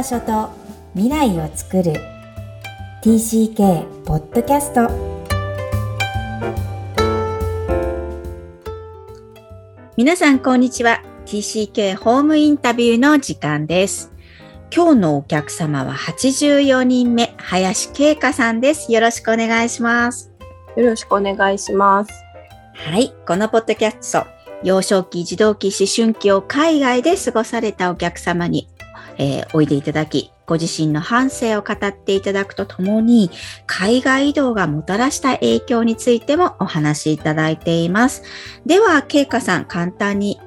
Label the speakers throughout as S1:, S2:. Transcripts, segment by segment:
S1: 場所と未来を作る。TCK ポッドキャスト皆さんこんにちは。TCK ホームインタビューの時間です。今日のお客様は84人目林恵香さんです。よろしくお願いします。
S2: よろしくお願いします。
S1: はい。このポッドキャスト幼少期、児童期、思春期を海外で過ごされたお客様に、えー、おいでいただき、ご自身の半生を語っていただくとともに、海外移動がもたらした影響についてもお話しいただいています。では、ケイカさん、簡単に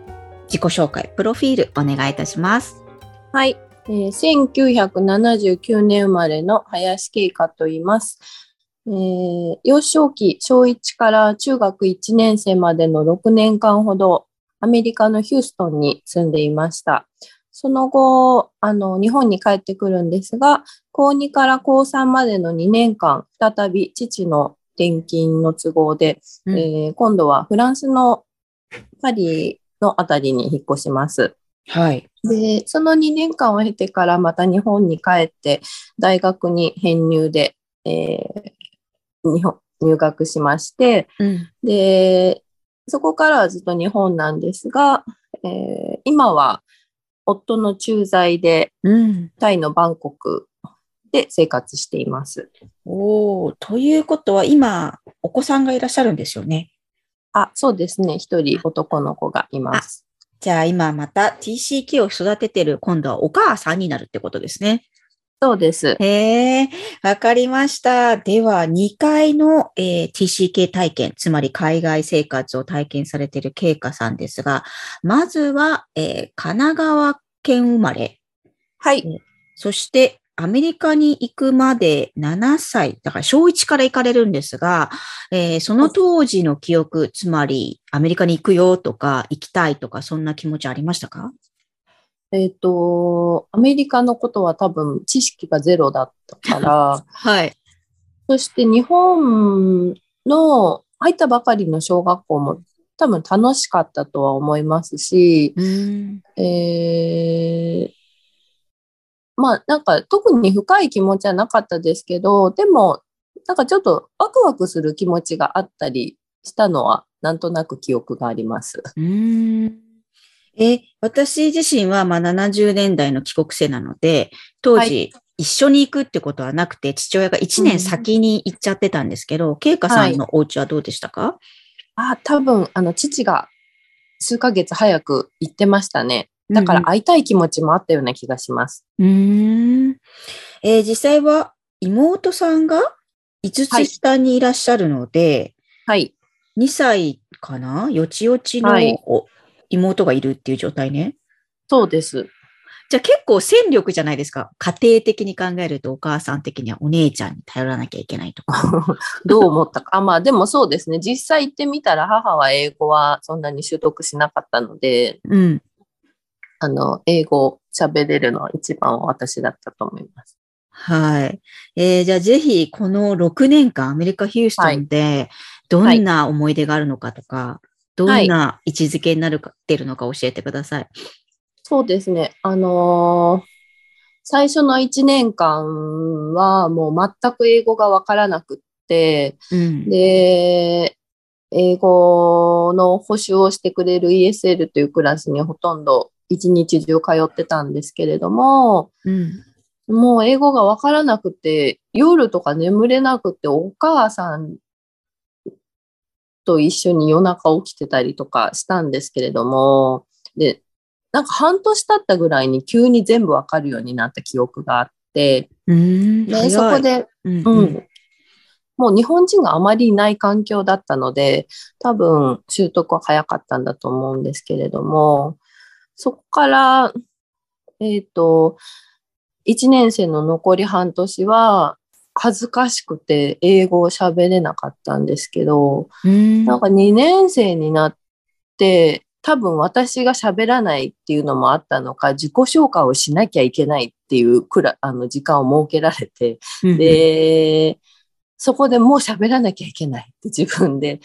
S1: 自己紹介、プロフィールお願いいたします。
S2: はい。えー、1979年生まれの林慶香と言います。えー、幼少期、小1から中学1年生までの6年間ほど、アメリカのヒューストンに住んでいました。その後、あの、日本に帰ってくるんですが、高2から高3までの2年間、再び父の転勤の都合で、うん、えー、今度はフランスのパリのあたりに引っ越します。
S1: はい。
S2: で、その2年間を経てからまた日本に帰って大学に編入で、えー、日本入学しまして、うん、で、そこからはずっと日本なんですが、えー、今は夫の駐在で、タイのバンコクで生活しています。
S1: おということは今、お子さんがいらっしゃるんですよね？
S2: あ、そうですね。一人男の子がいます。
S1: じゃあ今また TCK を育ててる今度はお母さんになるってことですね。
S2: そうです。
S1: へえ、わかりました。では、2回の、えー、TCK 体験、つまり海外生活を体験されているケイカさんですが、まずは、えー、神奈川県生まれ。
S2: はい。
S1: そして、アメリカに行くまで7歳、だから小1から行かれるんですが、えー、その当時の記憶、つまりアメリカに行くよとか行きたいとか、そんな気持ちありましたか？
S2: えっ、ー、と、アメリカのことは多分知識がゼロだったから、
S1: はい。
S2: そして日本の入ったばかりの小学校も多分楽しかったとは思いますし、えー、まあなんか特に深い気持ちはなかったですけど、でもなんかちょっとワクワクする気持ちがあったりしたのはなんとなく記憶があります。
S1: うんえ、私自身はまあ70年代の帰国生なので、当時、一緒に行くってことはなくて、父親が1年先に行っちゃってたんですけど、慶、う、香、さんのお家はどうでしたか、
S2: あ、多分、あの、父が数ヶ月早く行ってましたね。だから会いたい気持ちもあったような気がします。
S1: うん。えー、実際は妹さんが5つ下にいらっしゃるので、
S2: はい。
S1: 2歳かな？よちよちの、はい、妹がいるっていう状態ね。
S2: そうです。
S1: じゃあ結構戦力じゃないですか。家庭的に考えるとお母さん的にはお姉ちゃんに頼らなきゃいけないとか。
S2: どう思ったか。あまあでもそうですね。実際行ってみたら母は英語はそんなに習得しなかったので、
S1: うん、
S2: あの、英語喋れるのは一番私だったと思います。
S1: はい。えー、じゃあぜひこの6年間アメリカ・ヒューストンでどんな思い出があるのかとか、はいどんな位置づけになるか、ってるのか教えてください。
S2: そうですね。あのー、最初の1年間はもう全く英語がわからなくって、うん、で、英語の補習をしてくれる ESL というクラスにほとんど一日中通ってたんですけれども、
S1: うん、
S2: もう英語がわからなくて、夜とか眠れなくて、お母さんと一緒に夜中起きてたりとかしたんですけれども、で、なんか半年経ったぐらいに急に全部わかるようになった記憶があって、
S1: で
S2: そこで、うん、うん、もう日本人があまりいない環境だったので、多分習得は早かったんだと思うんですけれども、そこから、えっ、ー、と、1年生の残り半年は、恥ずかしくて英語を喋れなかったんですけど、
S1: ん。
S2: なんか2年生になって、多分私が喋らないっていうのもあったのか、自己紹介をしなきゃいけないっていうくらあの時間を設けられて、で、そこでもう喋らなきゃいけないって自分で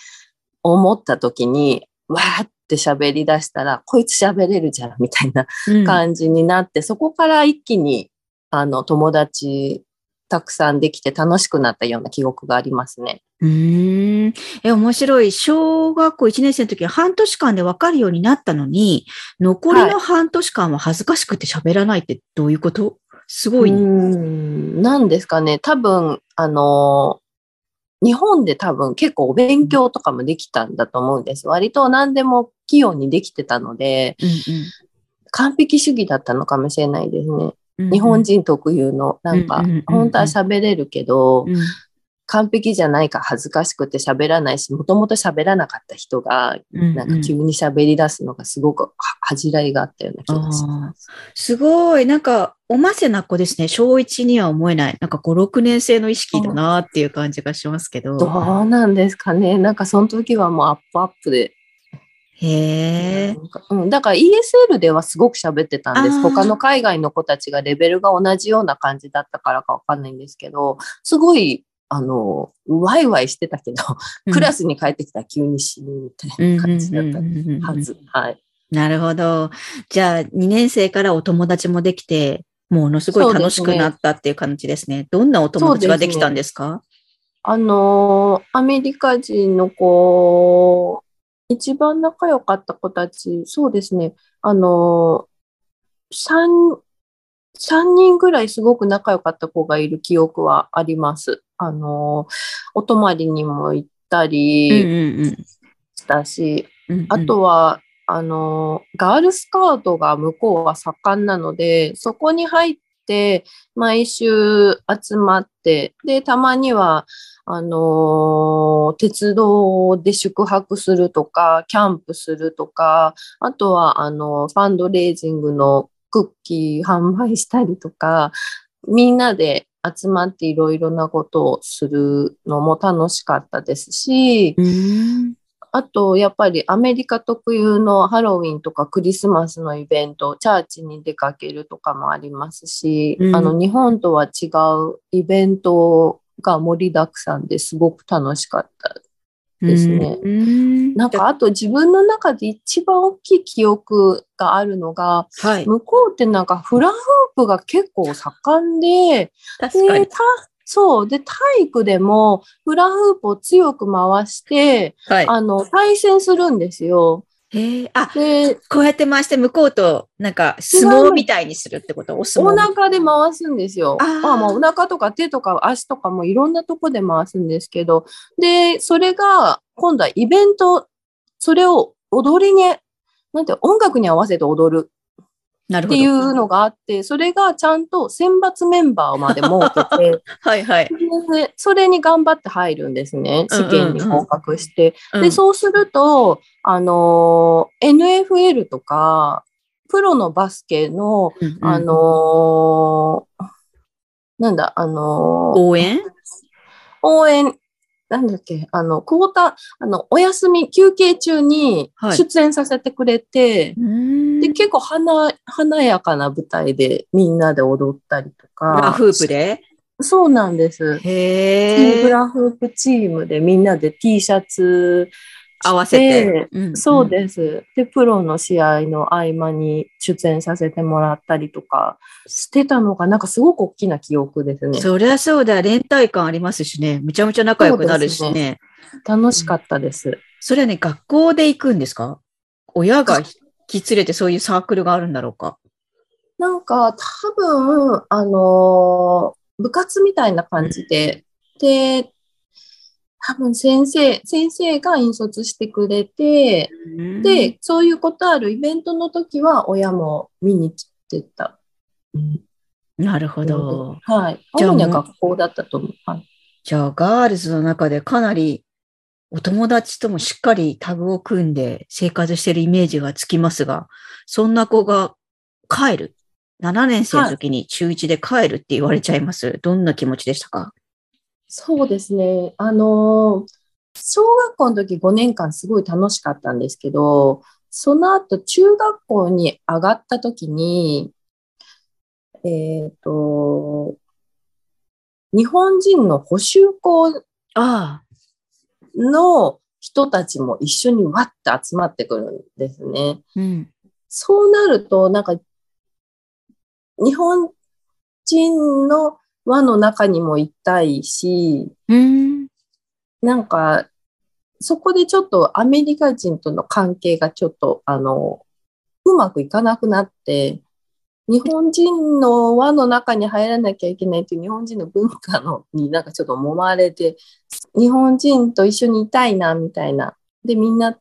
S2: 思った時に、わーって喋り出したら、こいつ喋れるじゃんみたいな感じになって、うん、そこから一気にあの、友達たくさんできて楽しくなったような記憶がありますね。
S1: うーん。え、面白い。小学校1年生の時は半年間で分かるようになったのに、残りの半年間は恥ずかしくて喋らないってどういうこと？すごい、
S2: う
S1: ね。
S2: ん、なんですかね。多分、あの、日本で多分結構お勉強とかもできたんだと思うんです。割と何でも器用にできてたので、
S1: うん
S2: 完璧主義だったのかもしれないですね。日本人特有の、なんか本当は喋れるけど、
S1: うん
S2: 完璧じゃないか恥ずかしくて喋らないし、もともと喋らなかった人が、
S1: うん
S2: なんか急に喋り出すのがすごくは恥じらいがあったような気がします。
S1: すごい。なんか、おませな子ですね。小1には思えない。なんか5、6年生の意識だなっていう感じがしますけど。
S2: どうなんですかね。なんかその時はもうアップアップで。
S1: へえ。
S2: うん、だから ESL ではすごく喋ってたんです。他の海外の子たちがレベルが同じような感じだったからかわかんないんですけど、すごい、あの、ワイワイしてたけど、クラスに帰ってきたら急に死ぬみたいな感じだったはず。はい。
S1: なるほど。じゃあ、2年生からお友達もできて、ものすごい楽しくなったっていう感じですね。どんなお友達ができたんですか？
S2: あのーアメリカ人の子、一番仲良かった子たち、そうですね。あのー三、三人ぐらいすごく仲良かった子がいる記憶はあります。あのーお泊まりにも行った
S1: うん
S2: り
S1: うん
S2: したし、
S1: うん。
S2: あとは、あの、ガールスカウトが向こうは盛んなので、そこに入って、毎週集まって、で、たまには、あの、鉄道で宿泊するとか、キャンプするとか、あとは、あの、ファンドレイジングのクッキー販売したりとか、みんなで集まっていろいろなことをするのも楽しかったですし、あと、やっぱりアメリカ特有のハロウィンとかクリスマスのイベント、チャーチに出かけるとかもありますし、
S1: うん
S2: あの、日本とは違うイベントが盛りだくさんですごく楽しかった。ですね
S1: うん。
S2: なんか、あと自分の中で一番大きい記憶があるのが、
S1: はい。
S2: 向こうってなんかフラフープが結構盛んで、で、
S1: 確かに。
S2: たそう。で、体育でもフラフープを強く回して、
S1: はい。
S2: あの、対戦するんですよ。
S1: へえ。あ、
S2: で、
S1: こうやって回して向こうと、なんか、相撲みたいにするってこと？お相
S2: お
S1: 撲。
S2: 腹で回すんですよ。
S1: あー
S2: まあまあ、お腹とか手とか足とかもいろんなとこで回すんですけど、で、それが、今度はイベント、それを踊りに、なんて、音楽に合わせて踊る。っていうのがあって、それがちゃんと選抜メンバーまで設けて、
S1: はいはい。
S2: でそれに頑張って入るんですね。試験に合格して。
S1: うん
S2: で、そうすると、あのー NFL とか、プロのバスケの、
S1: うんうん
S2: あのーなんだ、あのー
S1: 応援？
S2: 応援、なんだっけ、あの、クォーター、あの、お休み、休憩中に
S1: はい
S2: 出演させてくれて、
S1: うん
S2: で、結構華華やかな舞台でみんなで踊ったりとか。
S1: ラフープで
S2: そうなんです。
S1: へえ。
S2: フラフープチームでみんなで T シャツ
S1: 合わせて。ん
S2: そうです。で、プロの試合の合間に出演させてもらったりとかしてたのが、なんかすごく大きな記憶ですね。
S1: そりゃそうだ。連帯感ありますしね。むちゃむちゃ仲良くなるし
S2: そうで
S1: ね。
S2: 楽しかったです。
S1: それはね、学校で行くんですか？親が引き連れてそういうサークルがあるんだろうか？
S2: なんか多分、あのー部活みたいな感じで、で、多分先生、先生が引率してくれて、で、そういうことあるイベントの時は親も見に来てた。
S1: なるほど。
S2: はい。主には学校だったと思う。はい。
S1: じゃあ、ガールズの中でかなりお友達ともしっかりタグを組んで生活してるイメージがつきますが、そんな子が帰る。7年生の時に中1で帰るって言われちゃいます。どんな気持ちでしたか？
S2: そうですね。あのー小学校の時5年間すごい楽しかったんですけど、その後中学校に上がった時に、えっ、と、日本人の補修校
S1: ああ。
S2: の人たちも一緒にわって集まってくるんですね。
S1: うん。
S2: そうなると、なんか、日本人の輪の中にもいたいし、
S1: うん。
S2: なんか、そこでちょっとアメリカ人との関係がちょっと、あの、うまくいかなくなって、日本人の輪の中に入らなきゃいけないという日本人の文化のになんかちょっと揉まれて、日本人と一緒にいたいな、みたいな。で、みんなっ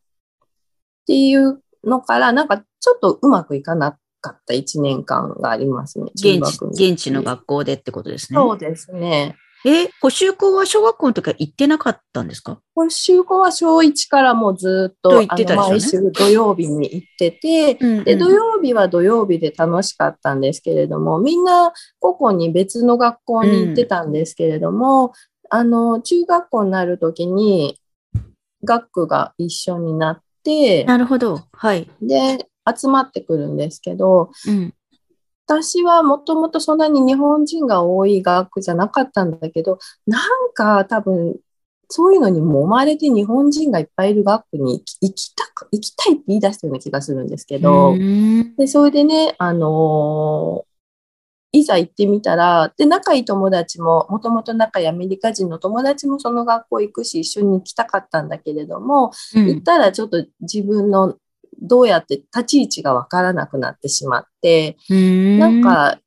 S2: ていうのから、なんかちょっとうまくいかなかった一年間がありますね。中
S1: 現地、現地の学校でってことですね。
S2: そうですね。
S1: え、補習校は小学校の時は行ってなかったんですか？
S2: 今週後は小1からもうずっ
S1: と
S2: と
S1: 行ってたね
S2: 毎週土曜日に行ってて、
S1: うん
S2: で、土曜日は土曜日で楽しかったんですけれども、みんな個々に別の学校に行ってたんですけれども、あの、中学校になるときに学区が一緒になって、
S1: なるほど。はい。
S2: で、集まってくるんですけど、
S1: うん。
S2: 私はもともとそんなに日本人が多い学区じゃなかったんだけど、なんか多分、そういうのに揉まれて日本人がいっぱいいる学区に行きたく、行きたいって言い出したような気がするんですけど、
S1: うん
S2: で、それでね、あのーいざ行ってみたら、で、仲いい友達も、もともと仲いいアメリカ人の友達もその学校行くし、一緒に行きたかったんだけれども、
S1: うん。
S2: 行ったらちょっと自分のどうやって立ち位置がわからなくなってしまって、
S1: うん。
S2: なんか、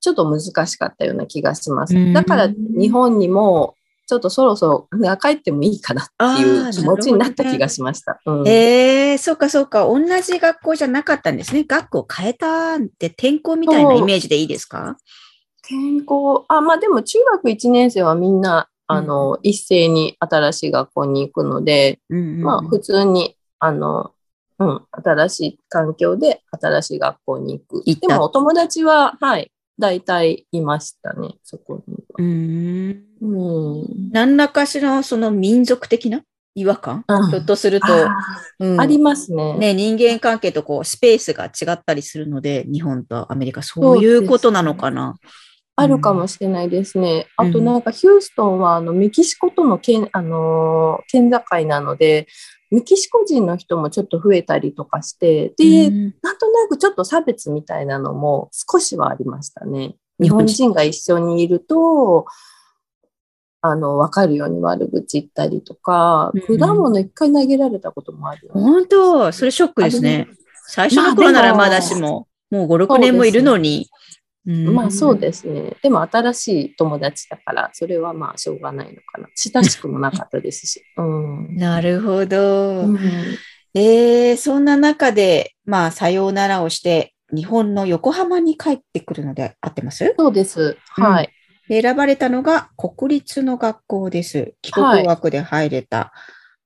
S2: ちょっと難しかったような気がします。
S1: うん。
S2: だから日本にも、ちょっとそろそろね帰ってもいいかなっていう気持ちになった気がしました。うん
S1: えー、そうかそうか。同じ学校じゃなかったんですね。学校を変えたって転校みたいなイメージでいいですか？
S2: 健康、あ、まあでも中学1年生はみんな、あの、一斉に新しい学校に行くので、
S1: うんうんうん
S2: まあ普通に、あの、うん、新しい環境で新しい学校に行く。でもお友達は、はい、大体いましたね、そこには。
S1: うん
S2: うん。
S1: 何らかしらその民族的な違和感、
S2: うん
S1: ひょっとすると、
S2: あ
S1: うん
S2: ありますね。
S1: ね、人間関係とこうスペースが違ったりするので、日本とアメリカ、そういうことなのかな？
S2: あるかもしれないですね。
S1: うん
S2: あとなんかヒューストンはあのメキシコとの県,、あのー県境なので、メキシコ人の人もちょっと増えたりとかして、で、
S1: うん
S2: なんとなくちょっと差別みたいなのも少しはありましたね。日本
S1: 人
S2: 人が一緒にいると、あの、わかるように悪口言ったりとか、
S1: うん
S2: 果物一回投げられたこともあるよ、
S1: 本当、それショックですね。最初の頃ならまだしも、もう5、6年もいるのに。
S2: まあそう
S1: す。
S2: ですね。でも新しい友達だから、それはまあしょうがないのかな。親しくもなかったですし。うん。
S1: なるほど。
S2: うん
S1: えー、そんな中で、まあ、さようならをして、日本の横浜に帰ってくるので合ってます？
S2: そうです。はい。
S1: で選ばれたのが国立の学校です。帰国学で入れた。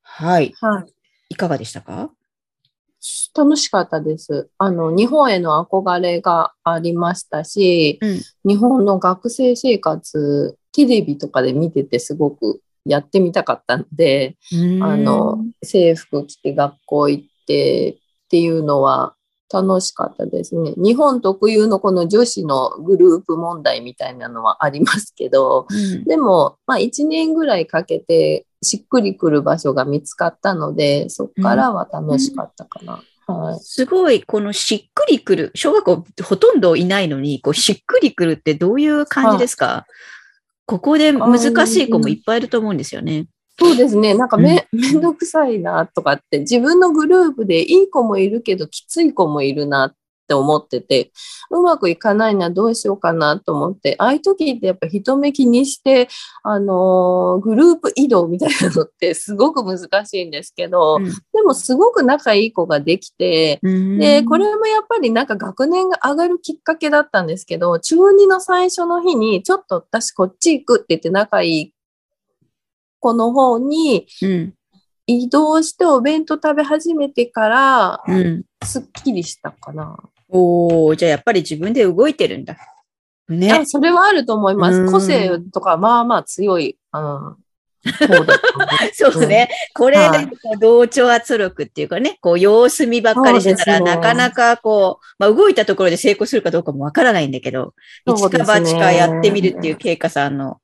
S1: はい。
S2: はい。
S1: いかがでしたか？
S2: 楽しかったです。あの、日本への憧れがありましたし、
S1: うん。
S2: 日本の学生生活、テレビとかで見ててすごくやってみたかったので、あの、制服着て学校行ってっていうのは楽しかったですね。日本特有のこの女子のグループ問題みたいなのはありますけど、
S1: うん
S2: でも、まあ1年ぐらいかけてしっくりくる場所が見つかったので、そこからは楽しかったかな。はい。
S1: すごい、このしっくりくる、小学校ほとんどいないのに、こうしっくりくるってどういう感じですか？ここで難しい子もいっぱいいると思うんですよね。
S2: そうですね。なんかめ、めんどくさいなとかって、自分のグループでいい子もいるけど、きつい子もいるなって思ってて、うまくいかないな、どうしようかなと思って、ああいう時ってやっぱ人目気にして、あのーグループ移動みたいなのって すごく難しいんですけど、でもすごく仲いい子ができて、
S1: うん
S2: で、これもやっぱりなんか学年が上がるきっかけだったんですけど、中2の最初の日に、ちょっと私こっち行くって言って仲いい子の方に
S1: うん。
S2: 移動してお弁当食べ始めてから、
S1: うん。
S2: すっきりしたかな。
S1: おー、じゃあやっぱり自分で動いてるんだ。ね。
S2: あそれはあると思いま
S1: うん
S2: す。個性とかまあまあ強い、うん、
S1: そうね。これで同調圧力っていうかね、こう様子見ばっかりしてたら、なかなかこう、まあ動いたところで成功するかどうかもわからないんだけど、一か八かやってみるっていう経過さんの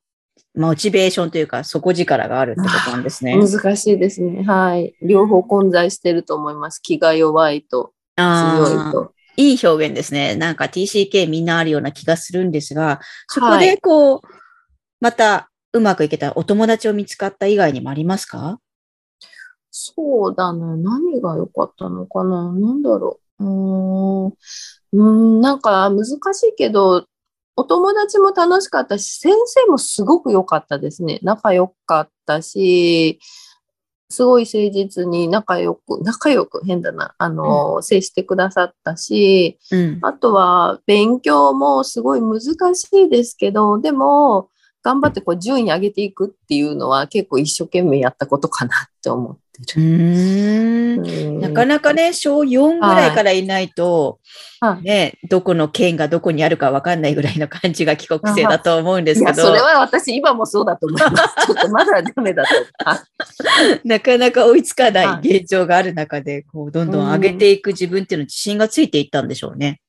S1: モチベーションというか底力があるってことなんですね。
S2: 難しいですね。はい。両方混在してると思います。気が弱いと強い
S1: あ
S2: と。
S1: いい表現ですね。なんか TCK みんなあるような気がするんですが、そこで
S2: はい
S1: こう、またうまくいけたお友達を見つかった以外にもありますか？
S2: そうだな。何が良かったのかな？なんだろう。うーん、なんか難しいけど、お友達も楽しかったし、先生もすごく良かったですね。仲良かったし、すごい誠実に仲良く、仲良く変だな、あの、接してくださったし、
S1: うん。
S2: あとは勉強もすごい難しいですけど、でも、頑張ってこう順位上げていくっていうのは結構一生懸命やったことかなって思って
S1: う
S2: る。
S1: なかなかね、小4ぐらいからいないと、
S2: はい
S1: ね、どこの県がどこにあるかわかんないぐらいの感じが帰国生だと思うんですけど、
S2: それは私今もそうだと思います。ちょっとまだダメだと。
S1: なかなか追いつかな
S2: はい
S1: 現状がある中で、こう、どんどん上げていく自分っていうの自信がついていったんでしょうね。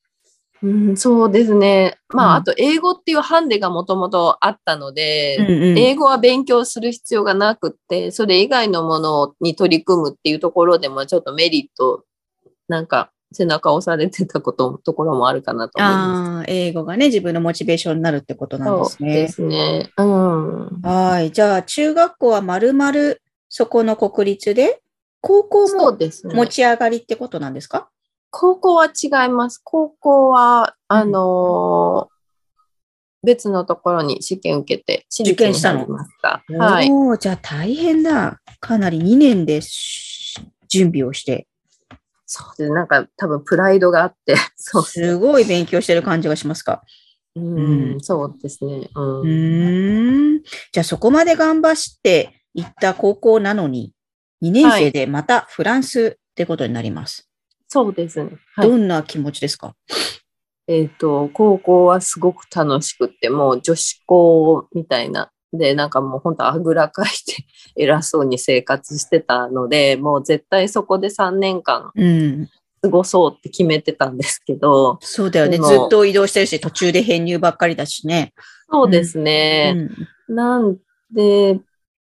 S2: うん、そうですね。まあ、
S1: うん
S2: あと英語っていうハンデがもともとあったので、
S1: うんうん
S2: 英語は勉強する必要がなくって、それ以外のものに取り組むっていうところでもちょっとメリット、なんか背中を押されてたこと、ところもあるかなと思いま
S1: ああ、英語がね、自分のモチベーションになるってこと
S2: す。
S1: なんですね
S2: そうで。すね。うん。
S1: はい。じゃあ、中学校はまるまるそこの国立で、高校
S2: そ
S1: も。持ち上がりってことなんですか？
S2: 高校は違います。高校は、あのー別のところに試験受けて、私立に入りました。はい。
S1: じゃあ大変だ。かなり2年でし準備をして、
S2: そうです。なんか多分プライドがあって、そう。
S1: すごい勉強してる感じがしますか。
S2: うん、
S1: うん
S2: そうですね。う。
S1: うんーん。じゃあそこまで頑張って行った高校なのに、2年生でまたフランスってことになります。
S2: そうですね。はい
S1: どんな気持ちですか？
S2: えっ、と、高校はすごく楽しくって、もう女子校みたいな。で、なんかもう本当あぐらかいて 偉そうに生活してたので、もう絶対そこで3年間
S1: うん。
S2: 過ごそうって決めてたんですけど、
S1: そうだよね。ずっと移動してるし、途中で編入ばっかりだしね。
S2: そうです
S1: う
S2: ね。
S1: ん。
S2: なんで、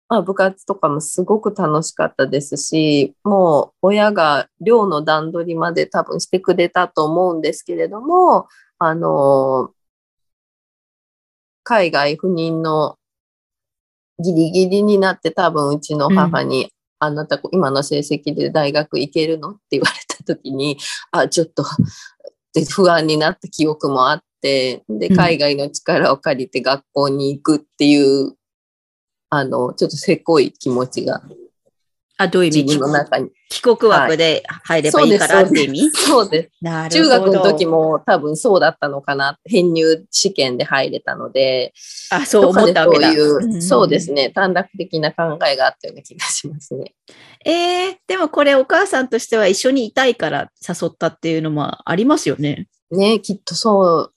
S2: まあ、部活とかもすごく楽しかったですし、もう親が寮の段取りまで多分してくれたと思うんですけれども、あの、海外赴任のギリギリになって多分うちの母に、あなた今の成績で大学行けるのって言われた時に、あ、ちょっとで不安になった記憶もあって、で、
S1: うん。
S2: 海外の力を借りて学校に行くっていう、あの、ちょっとせこい気持ちが
S1: あ、どういう意
S2: 自
S1: 味
S2: 分の中に。
S1: 帰国枠で入ればいいからって意味？
S2: そうです。中。学の時も多分そうだったのかな。編入試験で入れたので、
S1: あ、そう思ったわけだ。
S2: そういう、
S1: ん
S2: そうですね。短絡的な考えがあったような気がしますね。
S1: えー、でもこれお母さんとしては一緒にいたいから誘ったっていうのもありますよね。
S2: ね、きっとそう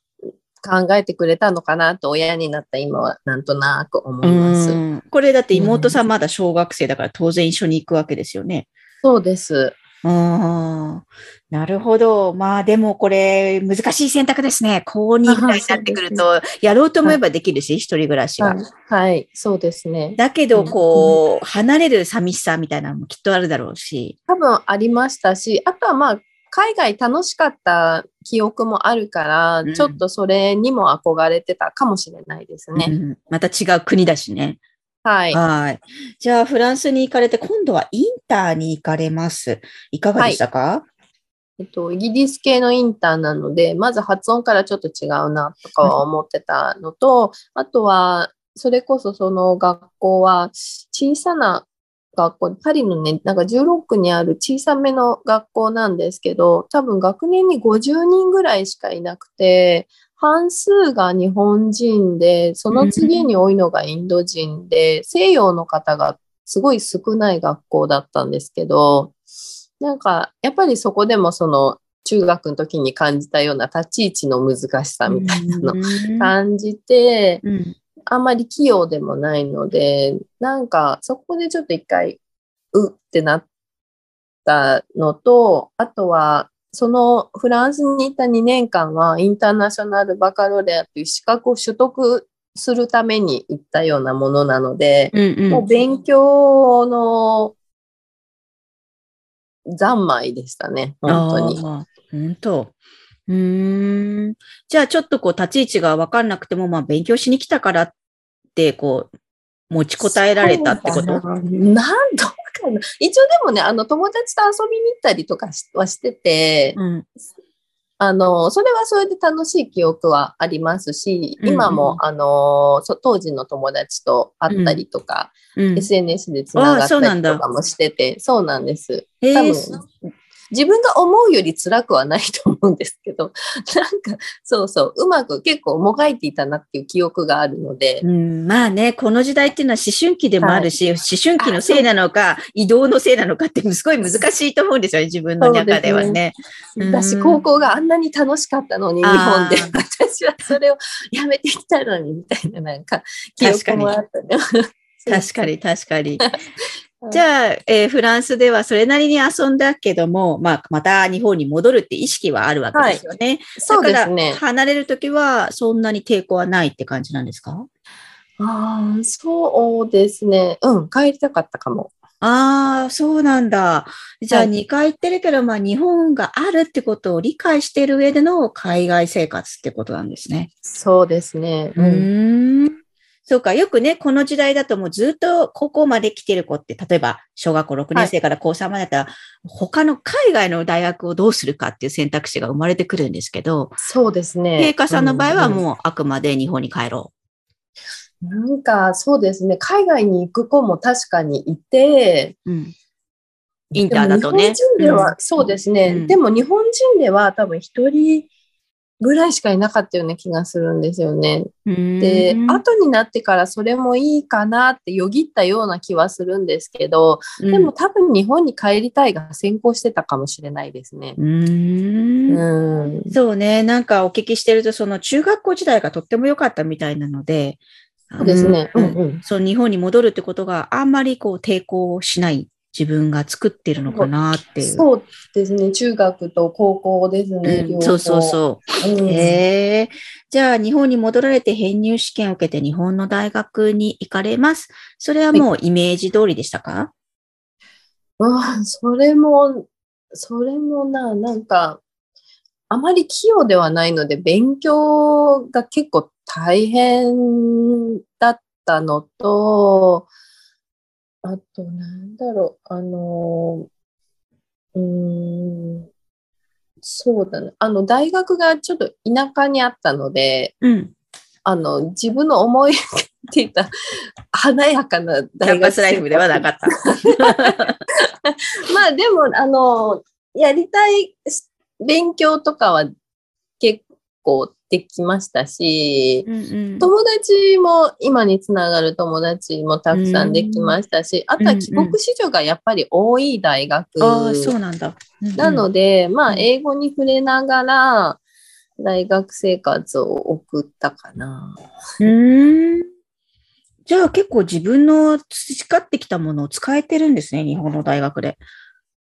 S2: 考えてくれたのかなと親になった今はなんとなく思います。
S1: うんこれだって妹さんまだ小学生だから当然一緒に行くわけですよね。
S2: そうです。
S1: うんなるほど。まあでもこれ難しい選択ですね。高2ぐらいになってくると、やろうと思えばできるし、一人暮らしが。
S2: はい、はい、そうですね。
S1: だけど、こう、離れる寂しさみたいなのもきっとあるだろうし。
S2: 多分ありましたし、あとはまあ、海外楽しかった記憶もあるから、
S1: うん
S2: ちょっとそれにも憧れてたかもしれないですね。
S1: うんまた違う国だしね。
S2: はい。
S1: はい。じゃあ、フランスに行かれて、今度はインターに行かれます。いかがでしたか、
S2: えっと、イギリス系のインターなので、まず発音からちょっと違うなとかは思ってたのと、あとは、それこそその学校は小さな学校、パリのね、なんか16区にある小さめの学校なんですけど、多分学年に50人ぐらいしかいなくて、半数が日本人で、その次に多いのがインド人で、西洋の方がすごい少ない学校だったんですけど、なんか、やっぱりそこでもその、中学の時に感じたような立ち位置の難しさみたいなの
S1: うん。
S2: 感じて、
S1: うん
S2: あんまり器用でもないので、なんかそこでちょっと一回、うってなったのと、あとは、そのフランスにいた2年間はインターナショナルバカロレアという資格を取得するために行ったようなものなので、
S1: うんうん
S2: もう勉強の三昧でしたね、本当に。
S1: 本当。うーん。じゃあちょっとこう立ち位置がわかんなくても、まあ勉強しに来たからって、こう、持ちこたえられたってこと？
S2: ななんとかな。一応でもね、あの、友達と遊びに行ったりとかしはしてて、
S1: うん。
S2: あの、それはそれで楽しい記憶はありますし、
S1: うんうん
S2: 今も、あの、そ当時の友達と会ったりとか、
S1: うん、
S2: SNS でつながった
S1: なんだ
S2: りとかもしてて、そうなんです。
S1: えー
S2: 多分、自分が思うより辛くはないと思うんですけど、なんか、そうそう、うまく結構もがいていたなっていう記憶があるので、
S1: うん、まあね、この時代っていうのは思春期でもあるし、思春期のせいなのか、移動のせいなのかってすごい難しいと思うんですよね、自分の中ではね。うん。
S2: 私、高校があんなに楽しかったのに、日本で、私はそれをやめてきたのに、みたいな、なんか、記憶もあったね。
S1: 確かに、確かに。じゃあ、えーフランスではそれなりに遊んだけども、まあ、また日本に戻るって意識はあるわけですよね。
S2: そうですね。
S1: 離れるときはそんなに抵抗はないって感じなんですか？
S2: ああ、そうですね。うん、帰りたかったかも。
S1: ああ、そうなんだ。じゃあ
S2: はい
S1: 2回行ってるけど、まあ日本があるってことを理解している上での海外生活ってことなんですね。
S2: そうですね。
S1: うーん。そうか、よくね、この時代だともうずっと高校まで来てる子って、例えば小学校6年生から高3までだったら、他の海外の大学をどうするかっていう選択肢が生まれてくるんですけど、
S2: そうですね。
S1: 陛下さんの場合は
S2: うん
S1: もうあくまで日本に帰ろ
S2: なんか、そうですね。海外に行く子も確かにいて、
S1: う。うん。インターだとね。
S2: 日本人では、
S1: うん
S2: そうですね。
S1: うん
S2: でも日本人では多分一人ぐらいしかいなかったような気がするんですよね。で、
S1: うん
S2: 後になってからそれもいいかなってよぎったような気はするんですけど、でも多分日本に帰りたいが先行してたかもしれないですね。
S1: うーん
S2: うん。
S1: そうね。なんかお聞きしてると、その中学校時代がとっても良かったみたいなので、
S2: そうですね。
S1: う
S2: うんんうん。
S1: その日本に戻るってことがあんまりこう抵抗しない自分が作ってるのかなっていう。
S2: そうですね。中学と高校ですね。
S1: うんそうそうそう。
S2: うん
S1: へえ。じゃあ、日本に戻られて編入試験を受けて日本の大学に行かれます。それはもうイメージ通りでしたか、
S2: うん、それも、それもな、なんか、あまり器用ではないので、勉強が結構大変だったのと、あと、なんだろう、あの、うーん、そうだね。あの、大学がちょっと田舎にあったので、
S1: うん。
S2: あの、自分の思い描いていた華やかな大学
S1: ンパスライフではなかった。
S2: まあでも、あの、やりたい勉強とかは結構できましたし、
S1: うんうん
S2: 友達も今につながる友達もたくさんできましたし、あとは帰国子女がやっぱり多い大学
S1: ああ、そうなんだ。うんうん
S2: なので、まあ
S1: うん
S2: 英語に触れながら大学生活を送ったかな。
S1: うーん。じゃあ結構自分の培ってきたものを使えてるんですね、日本の大学で。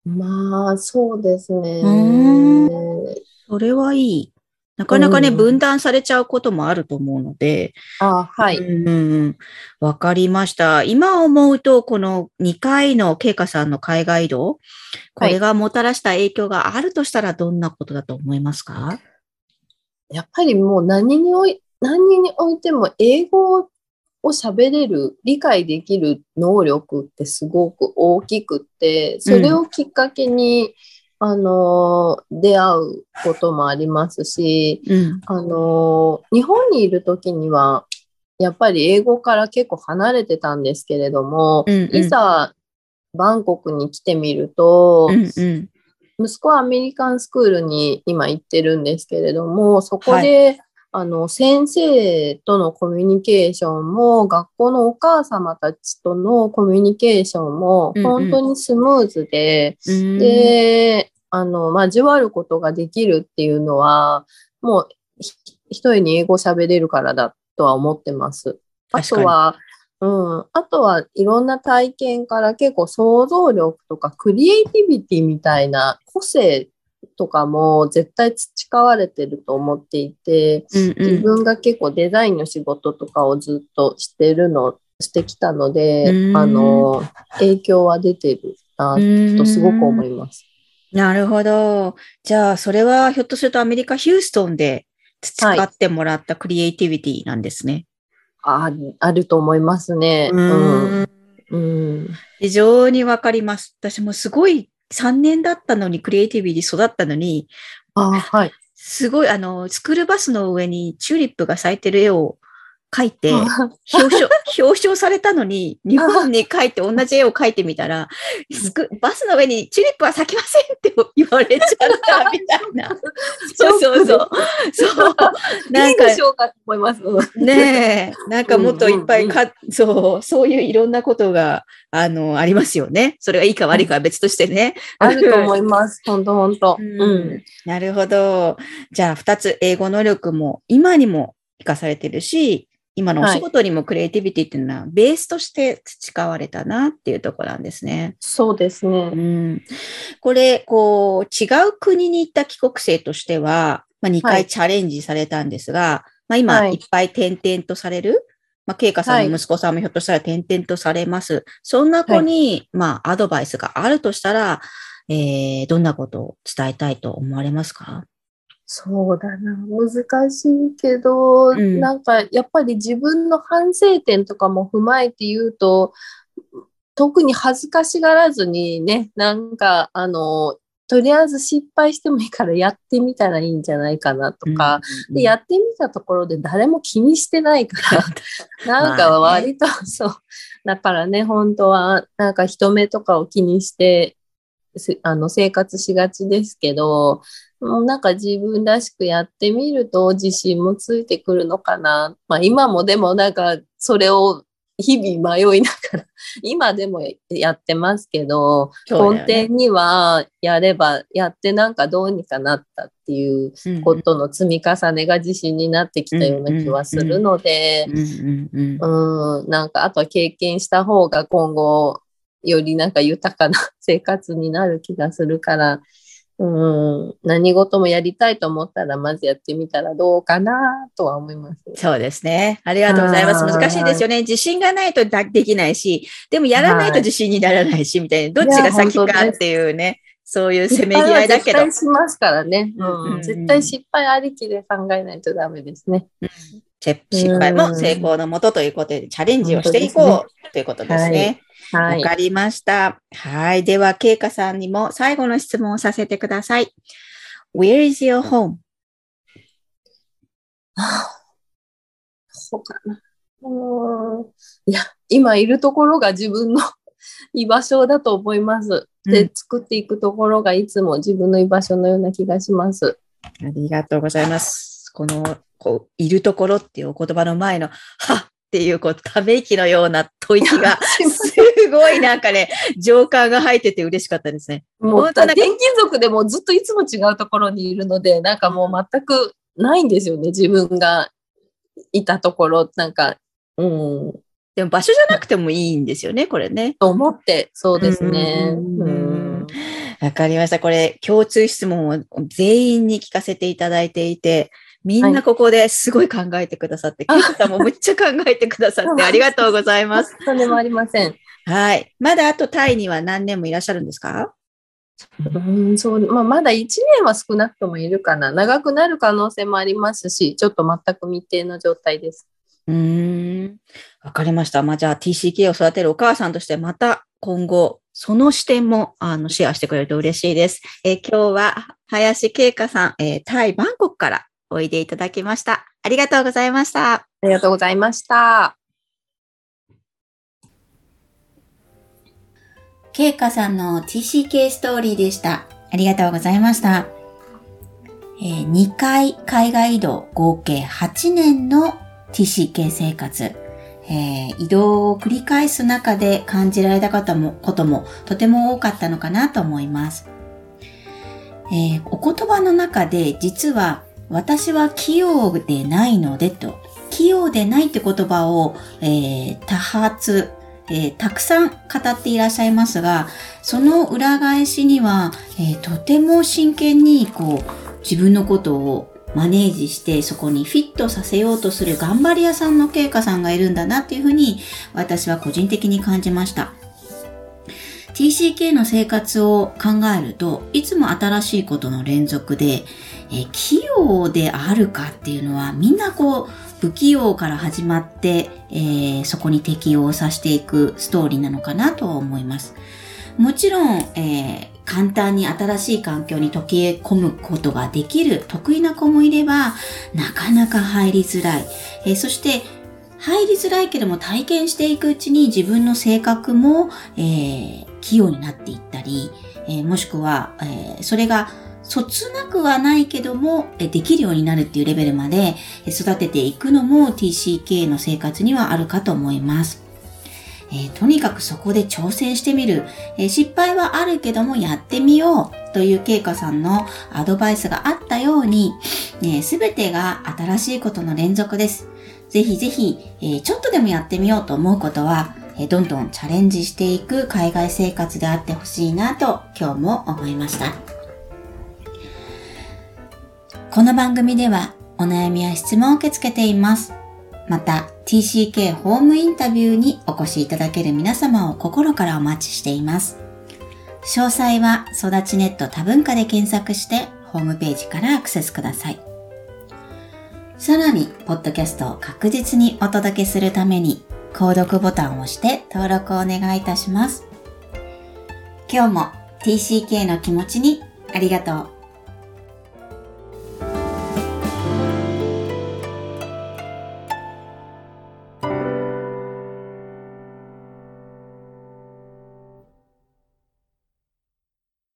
S2: まあそうですね。
S1: うそれはいい。なかなかね、
S2: うん
S1: 分断されちゃうこともあると思うので。
S2: あはい。
S1: うんうんうん。わかりました。今思うと、この2回の慶香さんの海外移動、これがもたらした影響があるとしたらどんなことだと思いますか？
S2: やっぱりもう何におい、何においても英語を喋れる、理解できる能力ってすごく大きくって、それをきっかけに、あの、出会うこともありますし、
S1: うん。
S2: あの、日本にいる時には、やっぱり英語から結構離れてたんですけれども、
S1: うんうん
S2: いざバンコクに来てみると、
S1: うんうん。
S2: 息子はアメリカンスクールに今行ってるんですけれども、そこで、あの、先生とのコミュニケーションも、学校のお母様たちとのコミュニケーションも、
S1: うんうん
S2: 本当にスムーズで、
S1: うん、
S2: で、あの、交わることができるっていうのは、もう、ひ一人に英語喋れるからだとは思ってます。あとは、うん、あとはいろんな体験から結構想像力とかクリエイティビティみたいな個性とかも絶対培われてると思っていて、
S1: うんうん。
S2: 自分が結構デザインの仕事とかをずっとしてるの、してきたので
S1: う、ん。
S2: あの、影響は出てるなとすごく思います。
S1: なるほど。じゃあ、それはひょっとするとアメリカ・ヒューストンで培ってもらったクリエイティビティなんですね。
S2: ああると思いますね。
S1: う
S2: ん
S1: 非常にわかります。私もすごい3年だったのに、クリエイティビティ育ったのに、
S2: あはい。
S1: すごい、あの、スクールバスの上にチューリップが咲いてる絵を描いて、
S2: あ
S1: 表彰、表彰されたのに、日本に帰って同じ絵を描いてみたら、スクバスの上にチューリップは咲きませんって言われちゃったみたいな。そうそうそう。そう。ないんか
S2: いでしょうかと思います。うん
S1: ねえ、なんかもっといっぱいか、そう、そういういろんなことが、あの、ありますよね。それがいいか悪いかは別としてね。
S2: あると思います。本当本当。
S1: う
S2: うんん。
S1: なるほど。じゃあ、二つ、英語能力も今にも活かされてるし、今のお仕事にもクリエイティビティっていうのは、ベースとして培われたなっていうところなんですね。
S2: そうです
S1: う
S2: ね。
S1: ん。これ、こう、違う国に行った帰国生としては、まあ、2回
S2: はい
S1: チャレンジされたんですが、まあ、今、
S2: はい
S1: いっぱい転々とされる、まあ、ケイカさんの息子さんもひょっとしたら転々とされます。そんな子に、まあ、アドバイスがあるとしたら、えー、どんなことを伝えたいと思われますか？
S2: そうだな。難しいけど、
S1: ん
S2: なんかやっぱり自分の反省点とかも踏まえて言うと、特に恥ずかしがらずにね、なんかあの、とりあえず失敗してもいいからやってみたらいいんじゃないかなとか、
S1: うん
S2: で、やってみたところで誰も気にしてないから、なんか割と、そう。だからね、本当は、なんか人目とかを気にして、せあの、生活しがちですけど、もうなんか自分らしくやってみると自信もついてくるのかな。まあ今もでもなんかそれを日々迷いながら、今でもやってますけど、
S1: ね。
S2: 根底にはやれば、やってなんかどうにかなったっていう
S1: うん
S2: ことの積み重ねが自信になってきたような気はするので、
S1: うん、
S2: なんかあとは経験した方が今後よりなんか豊かな生活になる気がするから、うん、何事もやりたいと思ったらまずやってみたらどうかなとは思います。
S1: そうですね。ありがとうございます。
S2: はい
S1: 難しいですよね。自信がないとだできないし、でもやらないと自信にならないし、みたいな。どっちが先かっていうね、そういうせめぎ合いだけど。
S2: 絶対しますからね、
S1: うんうんうん
S2: うん。絶対失敗ありきで考えないとダメですね。
S1: チェ失敗も成功のもとということで、チャレンジをしていこうということですね。わ、
S2: はい。
S1: かりました。はい。では、ケイカさんにも最後の質問をさせてください。Where is your home?
S2: そうかな。うんいや、今いるところが自分の 居場所だと思います。で、
S1: うん
S2: 作っていくところがいつも自分の居場所のような気がします。
S1: ありがとうございます。この、こう、いるところっていうお言葉の前の、はっっていう、こう、ため息のような吐息が、すごいなんかね、情感が入ってて嬉しかったですね。
S2: もう転勤族でもずっといつも違うところにいるので、なんかもう全くないんですよね、自分がいたところ、なんか、うん、
S1: でも場所じゃなくてもいいんですよね、これね。
S2: と思って、そうですね。
S1: わかりました。これ、共通質問を全員に聞かせていただいていて、みんなここですごい考えてくださって、ケイコさんもめっちゃ考えてくださって ありがとうございます。
S2: とんでもありません。
S1: はい。まだあとタイには何年もいらっしゃるんですか？
S2: うん、そう、まあ、まだ1年は少なくともいるかな。長くなる可能性もありますし、ちょっと全く未定の状態です。
S1: うーん。わかりました。まあ、じゃあ TCK を育てるお母さんとしてまた今後、その視点もあのシェアしてくれると嬉しいです。えー今日は林慶香さん、えータイ・バンコクからおいでいただきました。ありがとうございました。
S2: ありがとうございました。
S1: ケイカさんの TCK ストーリーでした。ありがとうございました。えー2回海外移動合計8年の TCK 生活。えー移動を繰り返す中で感じられたこともこともとても多かったのかなと思います。えーお言葉の中で実は私は器用でないのでと、器用でないって言葉を、えー多発、えーたくさん語っていらっしゃいますが、その裏返しには、えーとても真剣にこう自分のことをマネージしてそこにフィットさせようとする頑張り屋さんの経過さんがいるんだなっていうふうに私は個人的に感じました。TCK の生活を考えるといつも新しいことの連続で、え、器用であるかっていうのはみんなこう不器用から始まって、えー、そこに適応させていくストーリーなのかなとは思います。もちろん、えー、簡単に新しい環境に溶け込むことができる得意な子もいれば、なかなか入りづらい。えー、そして、入りづらいけども体験していくうちに自分の性格も、えー、器用になっていったり、えー、もしくは、えー、それがそつなくはないけども、できるようになるっていうレベルまで育てていくのも TCK の生活にはあるかと思います。えー、とにかくそこで挑戦してみる、えー、失敗はあるけどもやってみようというケイカさんのアドバイスがあったように、す、べ、てが新しいことの連続です。ぜひぜひ、えー、ちょっとでもやってみようと思うことは、えどんどんチャレンジしていく海外生活であってほしいなと今日も思いました。この番組ではお悩みや質問を受け付けています。また TCK ホームインタビューにお越しいただける皆様を心からお待ちしています。詳細は育ちネット多文化で検索してホームページからアクセスください。さらに、ポッドキャストを確実にお届けするために、購読ボタンを押して登録をお願いいたします。今日も TCK の気持ちにありがとう。